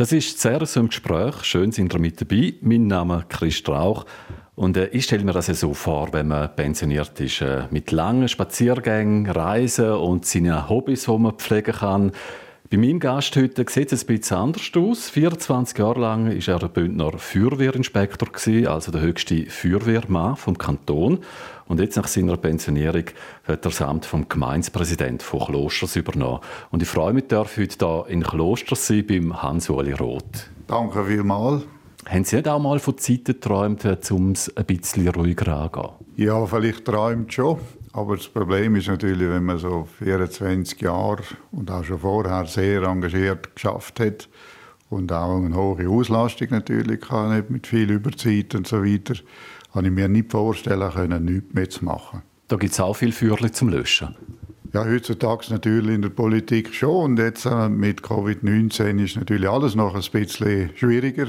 Das ist sehr so im Gespräch. Schön sind ihr mit dabei. Mein Name ist Chris Strauch. Und äh, ich stelle mir das ja so vor, wenn man pensioniert ist, äh, mit langen Spaziergängen, Reisen und seinen Hobbys, die man pflegen kann. Bei meinem Gast heute sieht es ein bisschen anders aus. 24 Jahre lang war er der Bündner Feuerwehrinspektor, also der höchste Feuerwehrmann vom Kanton. Und jetzt nach seiner Pensionierung hat er das Amt vom Gemeinspräsident von Klosters übernommen. Und ich freue mich, darf heute hier in Klosters sein beim Hans-Uli Roth. Danke vielmals. Haben Sie nicht auch mal von Zeiten geträumt, um es ein bisschen ruhiger anzugehen? Ja, vielleicht träumt schon. Aber das Problem ist natürlich, wenn man so 24 Jahre und auch schon vorher sehr engagiert geschafft hat und auch eine hohe Auslastung natürlich hat, mit viel Überzeit und so weiter, habe ich mir nicht vorstellen können, nichts mehr zu machen. Da gibt es auch viel Feuerchen zum Löschen. Ja, heutzutage natürlich in der Politik schon. Und jetzt äh, mit Covid-19 ist natürlich alles noch ein bisschen schwieriger.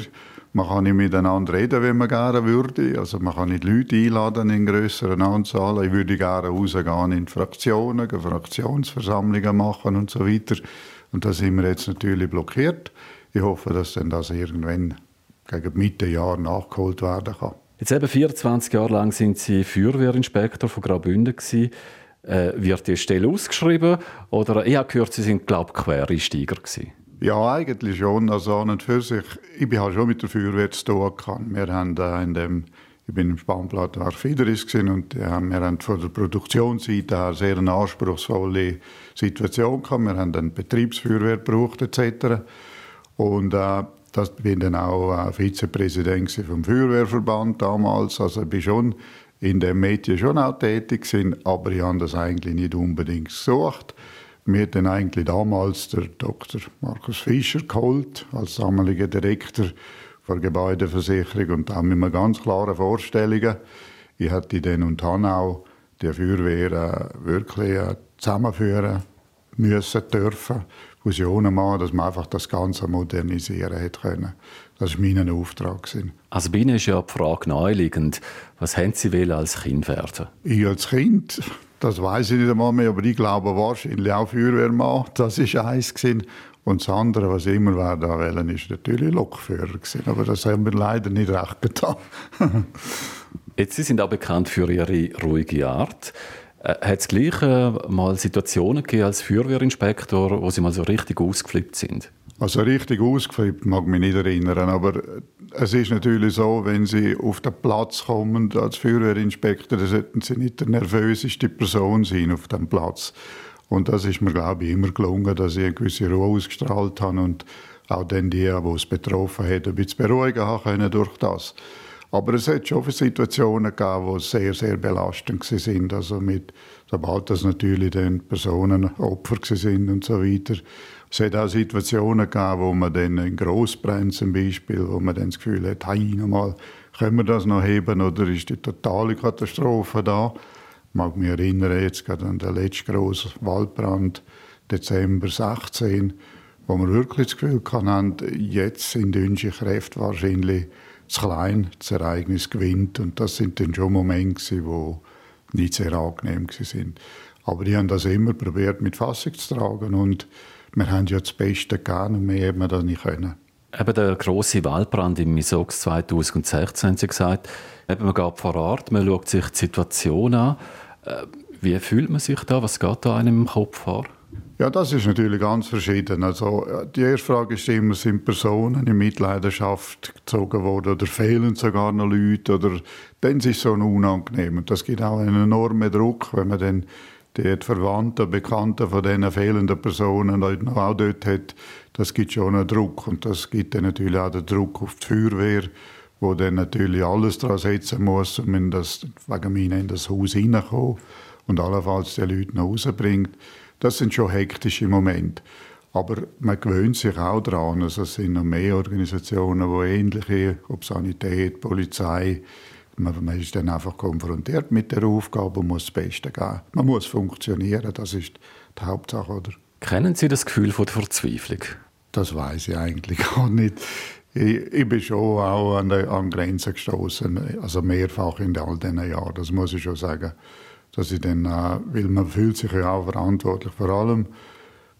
Man kann nicht miteinander reden, wenn man gerne würde. Also man kann nicht Leute einladen in größeren Anzahlen. Ich würde gerne rausgehen in Fraktionen, Fraktionsversammlungen machen und so weiter. Und da sind wir jetzt natürlich blockiert. Ich hoffe, dass dann das irgendwann gegen Mitte Jahr nachgeholt werden kann. Jetzt eben 24 Jahre lang sind Sie Feuerwehrinspektor von Graubünden gewesen. Äh, wird die Stelle ausgeschrieben oder ich habe gehört, Sie sind glaube Quereinsteiger gewesen. Ja, eigentlich schon. Also an und für sich, ich bin halt schon mit der Feuerwehr zu tun gehabt. Wir haben in dem, ich bin im Spannblatt war Fideris und äh, wir haben von der Produktionsseite her sehr eine anspruchsvolle Situation gehabt. Wir haben dann Betriebsfeuerwehr gebraucht etc. Und äh, das bin dann auch äh, Vizepräsident vom Feuerwehrverband damals. Also ich bin schon in dem Medien schon auch tätig gewesen, aber ich habe das eigentlich nicht unbedingt gesucht. Mir dann eigentlich damals der Dr. Markus Fischer geholt, als damaliger Direktor der Gebäudeversicherung und auch mit einer ganz klaren Vorstellungen. Ich hätte dann und habe auch die Feuerwehr äh, wirklich äh, zusammenführen müssen, dürfen, Fusionen machen, dass man einfach das Ganze modernisieren hätte können. Das war mein Auftrag. Also bei Ihnen ist ja die Frage naheliegend, was haben Sie als Kind werden? Ich als Kind das weiß ich nicht einmal mehr, aber ich glaube wahrscheinlich auch Feuerwehrmann. Das war eins. Gewesen. Und das andere, was ich immer werden wollen, ist natürlich Lokführer. Gewesen. Aber das haben wir leider nicht recht getan. Jetzt, Sie sind auch bekannt für Ihre ruhige Art. Äh, hat es gleich äh, mal Situationen gegeben als Feuerwehrinspektor, wo Sie mal so richtig ausgeflippt sind? Also richtig ausgeflippt mag ich mich nicht erinnern, aber es ist natürlich so, wenn Sie auf den Platz kommen als Feuerwehrinspektor, dann sollten Sie nicht die nervöseste Person sein auf dem Platz. Und das ist mir, glaube ich, immer gelungen, dass ich eine gewisse Ruhe ausgestrahlt habe und auch dann die, die es betroffen hat, ein bisschen beruhigen können durch das. Aber es hat schon Situationen gegeben, die sehr, sehr belastend sind. Also mit, sobald das natürlich dann Personen Opfer sind und so weiter. Es hat auch Situationen gegeben, wo man dann in Grossbrand zum Beispiel, wo man dann das Gefühl hat, hey, nochmal, können wir das noch heben oder ist die totale Katastrophe da? Ich mag mich erinnern, jetzt gerade an den letzten grossen Waldbrand, Dezember 16, wo wir wirklich das Gefühl hatten, jetzt sind unsere Kräfte wahrscheinlich zu klein, das Ereignis gewinnt. Und das sind dann schon Momente, die nicht sehr angenehm waren. Aber die haben das immer probiert mit Fassung zu tragen und wir haben ja das Beste gegeben und mehr hätten wir das nicht können. Eben der grosse Waldbrand im Misox 2016, haben Sie gesagt. Eben, man geht vor Ort, man schaut sich die Situation an. Äh, wie fühlt man sich da? Was geht da einem im Kopf vor? Ja, das ist natürlich ganz verschieden. Also, die erste Frage ist immer, sind Personen in Mitleidenschaft gezogen worden oder fehlen sogar noch Leute? Oder dann ist es so unangenehm. Und das gibt auch einen enormen Druck, wenn man dann die Verwandten, Bekannten von diesen fehlenden Personen auch dort hat, das gibt schon einen Druck. Und das gibt dann natürlich auch den Druck auf die Feuerwehr, wo dann natürlich alles daran setzen muss, um in das, wegen mir in das Haus hineinkommen und allenfalls die Leute nach Hause bringt. Das sind schon hektische Momente. Aber man gewöhnt sich auch daran. Also es sind noch mehr Organisationen, die ähnliche, ob Sanität, Polizei, man, man ist dann einfach konfrontiert mit der Aufgabe und muss das Beste geben. Man muss funktionieren, das ist die Hauptsache. Oder? Kennen Sie das Gefühl von der Verzweiflung? Das weiß ich eigentlich gar nicht. Ich, ich bin schon auch an, der, an Grenzen gestoßen, also mehrfach in all diesen Jahren. Das muss ich schon sagen, dass ich dann, äh, weil man fühlt sich ja auch verantwortlich, vor allem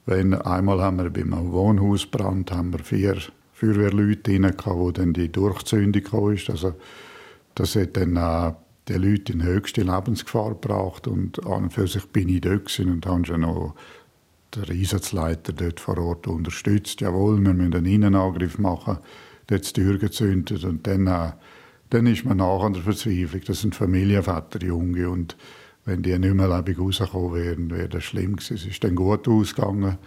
wenn einmal haben wir bei einem Wohnhausbrand haben wir vier Feuerwehrleute rein, wo dann die Durchzündung kam. Also, das hat dann äh, die Leute in höchste Lebensgefahr gebracht und an und für sich bin ich dort und habe schon noch den Einsatzleiter dort vor Ort unterstützt. Jawohl, wir müssen einen Innenangriff machen, dort die Tür gezündet und dann, äh, dann ist man nach an der Verzweiflung. Das sind Familienväter, Junge und wenn die nicht mehr lebendig rausgekommen wären, wäre das schlimm gewesen. Es ist dann gut ausgegangen.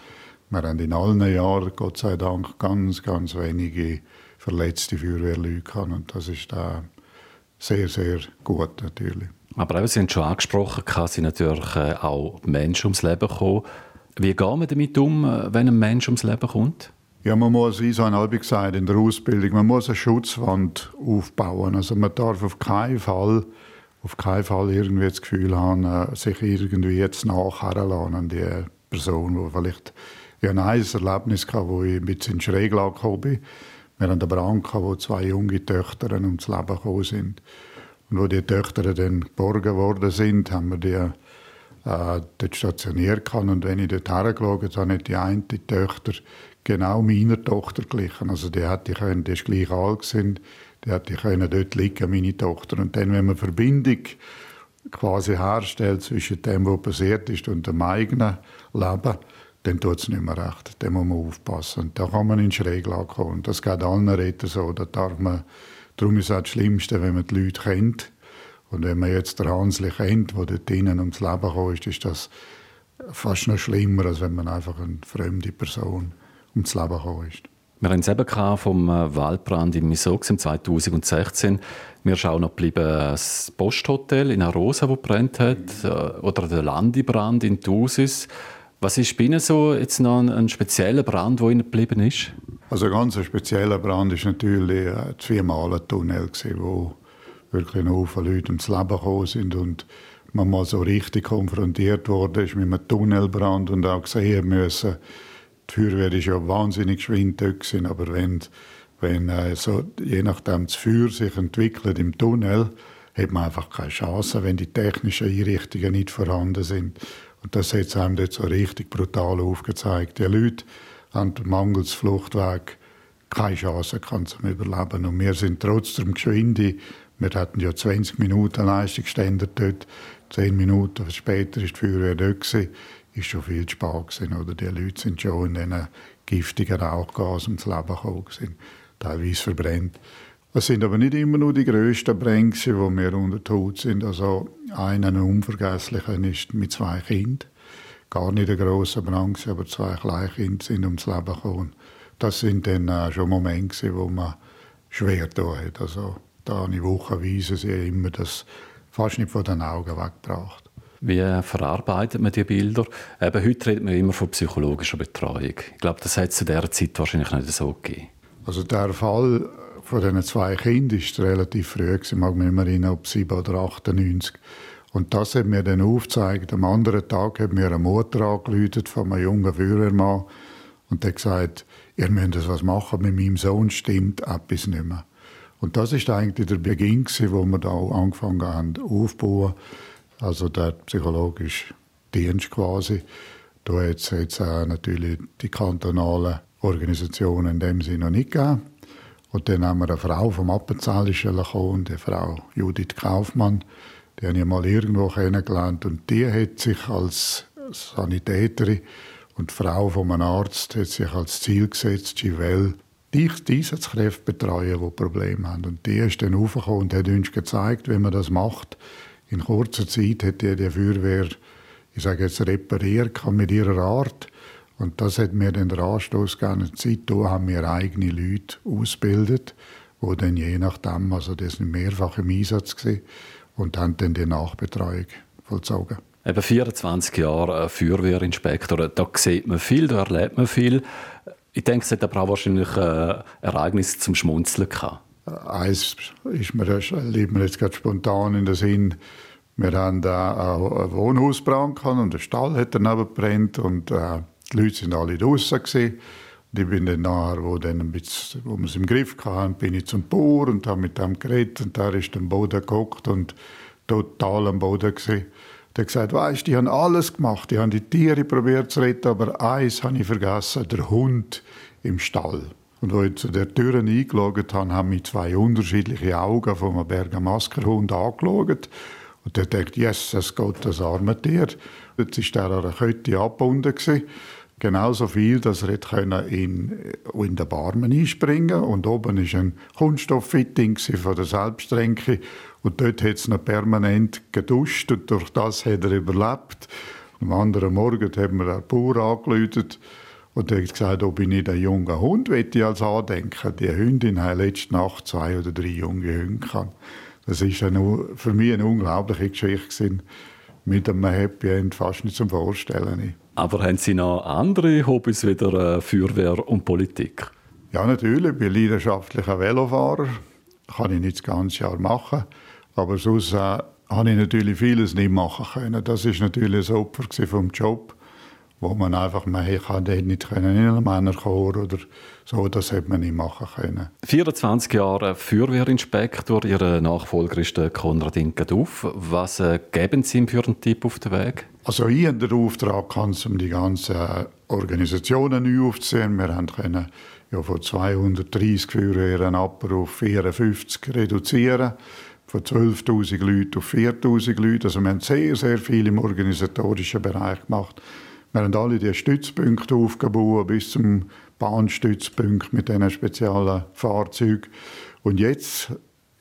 Wir haben in allen Jahren, Gott sei Dank, ganz, ganz wenige verletzte Feuerwehrleute gehabt und das ist da sehr, sehr gut natürlich. Aber eben, Sie haben schon angesprochen, sind natürlich äh, auch Menschen ums Leben gekommen. Wie gehen wir damit um, äh, wenn ein Mensch ums Leben kommt? Ja, man muss, wie so ein gesagt, in der Ausbildung, man muss eine Schutzwand aufbauen. Also man darf auf keinen Fall, auf keinen Fall irgendwie das Gefühl haben, äh, sich irgendwie jetzt nachher an die Person, die vielleicht ich hatte ein Erlebnis, wo ich ein bisschen Schräglage gekommen bin. Wir hatten einen Brand, wo zwei junge Töchter ums Leben gekommen sind. Und wo die Töchter dann geborgen worden sind, haben wir die äh, dort stationiert. Und wenn ich dort hergeschaut habe, hat die eine die Tochter genau meiner Tochter glichen. Also die ich können, die ist gleich alt gewesen, die ich können dort liegen, meine Tochter. Und dann, wenn man Verbindung quasi herstellt zwischen dem, was passiert ist und dem eigenen Leben, dann tut es nicht mehr recht. Da muss man aufpassen. Und da kann man in Schräglage kommen. Das geht allen Rettern so. Da darf man, darum ist es das Schlimmste, wenn man die Leute kennt. Und wenn man jetzt den Hansli kennt, der dort drinnen ums Leben gekommen ist, ist das fast noch schlimmer, als wenn man einfach eine fremde Person Leben gekommen ist. Wir haben es eben vom äh, Waldbrand in Misox im 2016. Mir ist auch noch geblieben das Posthotel in Arosa, das brennt hat, äh, oder der Landebrand in Thusis. Was ist bei Ihnen so jetzt noch ein, ein spezieller Brand, der Ihnen geblieben ist? Also ein ganz spezieller Brand ist natürlich der Viermalen-Tunnel, wo wirklich noch viele Leute ums Leben gekommen sind und man mal so richtig konfrontiert wurde ist mit einem Tunnelbrand und auch gesehen müssen, die Feuerwehr ist ja wahnsinnig geschwind dort aber wenn, wenn äh, so, je nachdem das Feuer sich entwickelt im Tunnel, hat man einfach keine Chance, wenn die technischen Einrichtungen nicht vorhanden sind. Und das hat einem dort so richtig brutal aufgezeigt. Die Leute haben mangels Fluchtweg keine Chance kann zum Überleben. Und wir sind trotzdem geschwinde. Wir hatten ja 20 Minuten Leistungsständer dort. 10 Minuten später ist die Feuerwehr dort gewesen. Ist schon viel zu spät gewesen, oder? Die Leute sind schon in diesen giftigen Rauchgasen ums Leben gekommen, teilweise verbrennt. Es sind aber nicht immer nur die grössten Brände, die wir unter Tod sind. Also einen unvergesslichen ist mit zwei Kindern. Gar nicht ein grosser Brand, aber zwei kleine Kinder sind ums Leben gekommen. Das sind dann äh, schon Momente, wo man schwer da hat. Also da habe ich wochenweise sie immer das fast nicht von den Augen weggebracht. Wie verarbeitet man die Bilder? Eben, heute redet man immer von psychologischer Betreuung. Ich glaube, das hat es zu dieser Zeit wahrscheinlich nicht so gegeben. Also der Fall von diesen zwei Kindern ist relativ früh. Ich mag mich immer erinnern, ob 7 oder 98. Und das hat mir dann aufgezeigt. Am anderen Tag hat mir eine Mutter angerufen von einem jungen Feuerwehrmann und hat gesagt, ihr müsst was machen, mit meinem Sohn stimmt etwas nicht mehr. Und das ist eigentlich der Beginn, wo wir da angefangen haben aufzubauen. Also der psychologische Dienst quasi. Da hat es jetzt auch natürlich die kantonalen Organisationen in dem Sinne noch nicht gegeben. Und dann haben wir eine Frau vom Appenzell gekommen, die Frau Judith Kaufmann. Die habe ich mal irgendwo kennengelernt. Und die hat sich als Sanitäterin und Frau von einem Arzt hat sich als Ziel gesetzt, sie will die Einsatzkräfte betreuen, die Probleme haben. Und die ist dann aufgekommen und hat uns gezeigt, wie man das macht. In kurzer Zeit hat die, Feuerwehr, ich sage jetzt, repariert mit ihrer Art. Und das hat mir den Anstoß gegeben. Seitdem haben wir eigene Leute ausgebildet, die dann je nachdem, also das sind mehrfach im Einsatz gewesen, und haben dann die Nachbetreuung vollzogen. Eben 24 Jahre Feuerwehrinspektor, da sieht man viel, da erlebt man viel. Ich denke, es hat aber auch wahrscheinlich ein Ereignis zum Schmunzeln gehabt. Eins ist mir, liegt mir jetzt gerade spontan in den Sinn. Wir haben da einen Wohnhausbrand und der Stall hat daneben gebrannt und äh, die Leute sind alle draußen. Und ich bin dann nachher, wo, dann ein bisschen, wo wir es im Griff hatten, bin ich zum Bauer und habe mit dem geredet und der ist am Boden geguckt und total am Boden gewesen. Der hat gesagt, weißt, die haben alles gemacht, die haben die Tiere probiert zu retten, aber eins habe ich vergessen, der Hund im Stall. Und als ich zu der Tür eingeschaut habe, haben mich zwei unterschiedliche Augen von einem Berger Maskerhund angeschaut. Und der dachte, yes, es geht das arme Tier. Jetzt war er an einer Kette abgebunden. Genauso viel, dass er in, in den Barmen einspringen Und oben war ein Kunststofffitting von der Selbsttränke. Und dort hat es noch permanent geduscht und durch das hat er überlebt. Am anderen Morgen haben wir den Bauer angerufen und er hat gesagt, ob ich nicht einen jungen Hund ich als andenken Die Hündin hat letzte Nacht zwei oder drei junge Hunde gehabt. Das ist für mich eine unglaubliche Geschichte mit einem Happy End fast nicht zum Vorstellen. Aber haben Sie noch andere Hobbys wie Feuerwehr und Politik? Ja, natürlich. Ich bin leidenschaftlicher Velofahrer. Kann ich nicht das ganze Jahr machen. Aber sonst äh, habe ich natürlich vieles nicht machen können. Das ist natürlich ein Opfer vom Job, wo man einfach, man kann nicht können in einen Männerchor oder so, das hätte man nicht machen können. 24 Jahre Feuerwehrinspektor, Ihr Nachfolger ist Konradin Gaduff. Was äh, geben Sie ihm für einen Tipp auf den Weg? Also ich habe den Auftrag, um die ganzen Organisationen neu aufzuziehen. Wir können ja, von 230 Feuerwehren ab auf 54 reduzieren von 12.000 Leuten auf 4.000 Leute. Also wir haben sehr, sehr viel im organisatorischen Bereich gemacht. Wir haben alle die Stützpunkte aufgebaut, bis zum Bahnstützpunkt mit diesen speziellen Fahrzeugen. Und jetzt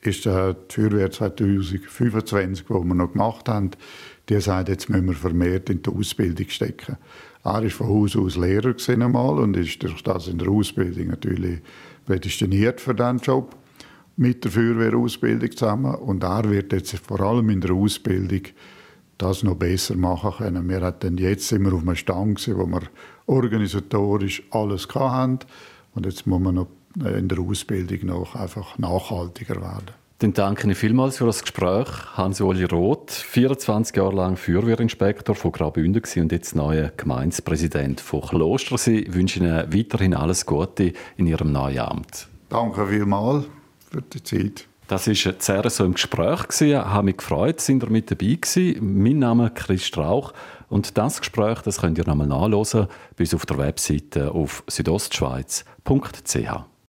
ist die Feuerwehr 2025, die wir noch gemacht haben, die sagt, jetzt müssen wir vermehrt in die Ausbildung stecken. Er war von Haus aus Lehrer einmal und ist durch das in der Ausbildung natürlich prädestiniert für diesen Job mit der Feuerwehrausbildung zusammen. Und er wird jetzt vor allem in der Ausbildung das noch besser machen können. Wir hatten jetzt immer auf einem Stand, wo wir organisatorisch alles hatten. Und jetzt muss man noch in der Ausbildung noch einfach nachhaltiger werden. Dann danke ich vielmals für das Gespräch. Hans-Uli Roth, 24 Jahre lang Feuerwehrinspektor von Graubünden und jetzt neuer Gemeindepräsident von Klostersee. Ich wünsche Ihnen weiterhin alles Gute in Ihrem neuen Amt. Danke vielmals für die Zeit. Das war sehr so im Gespräch. Ich habe mich gefreut, sind ihr mit dabei gewesen. Mein Name ist Chris Strauch. Und das Gespräch das könnt ihr nochmal nachlesen, bis auf der Webseite auf südostschweiz.ch.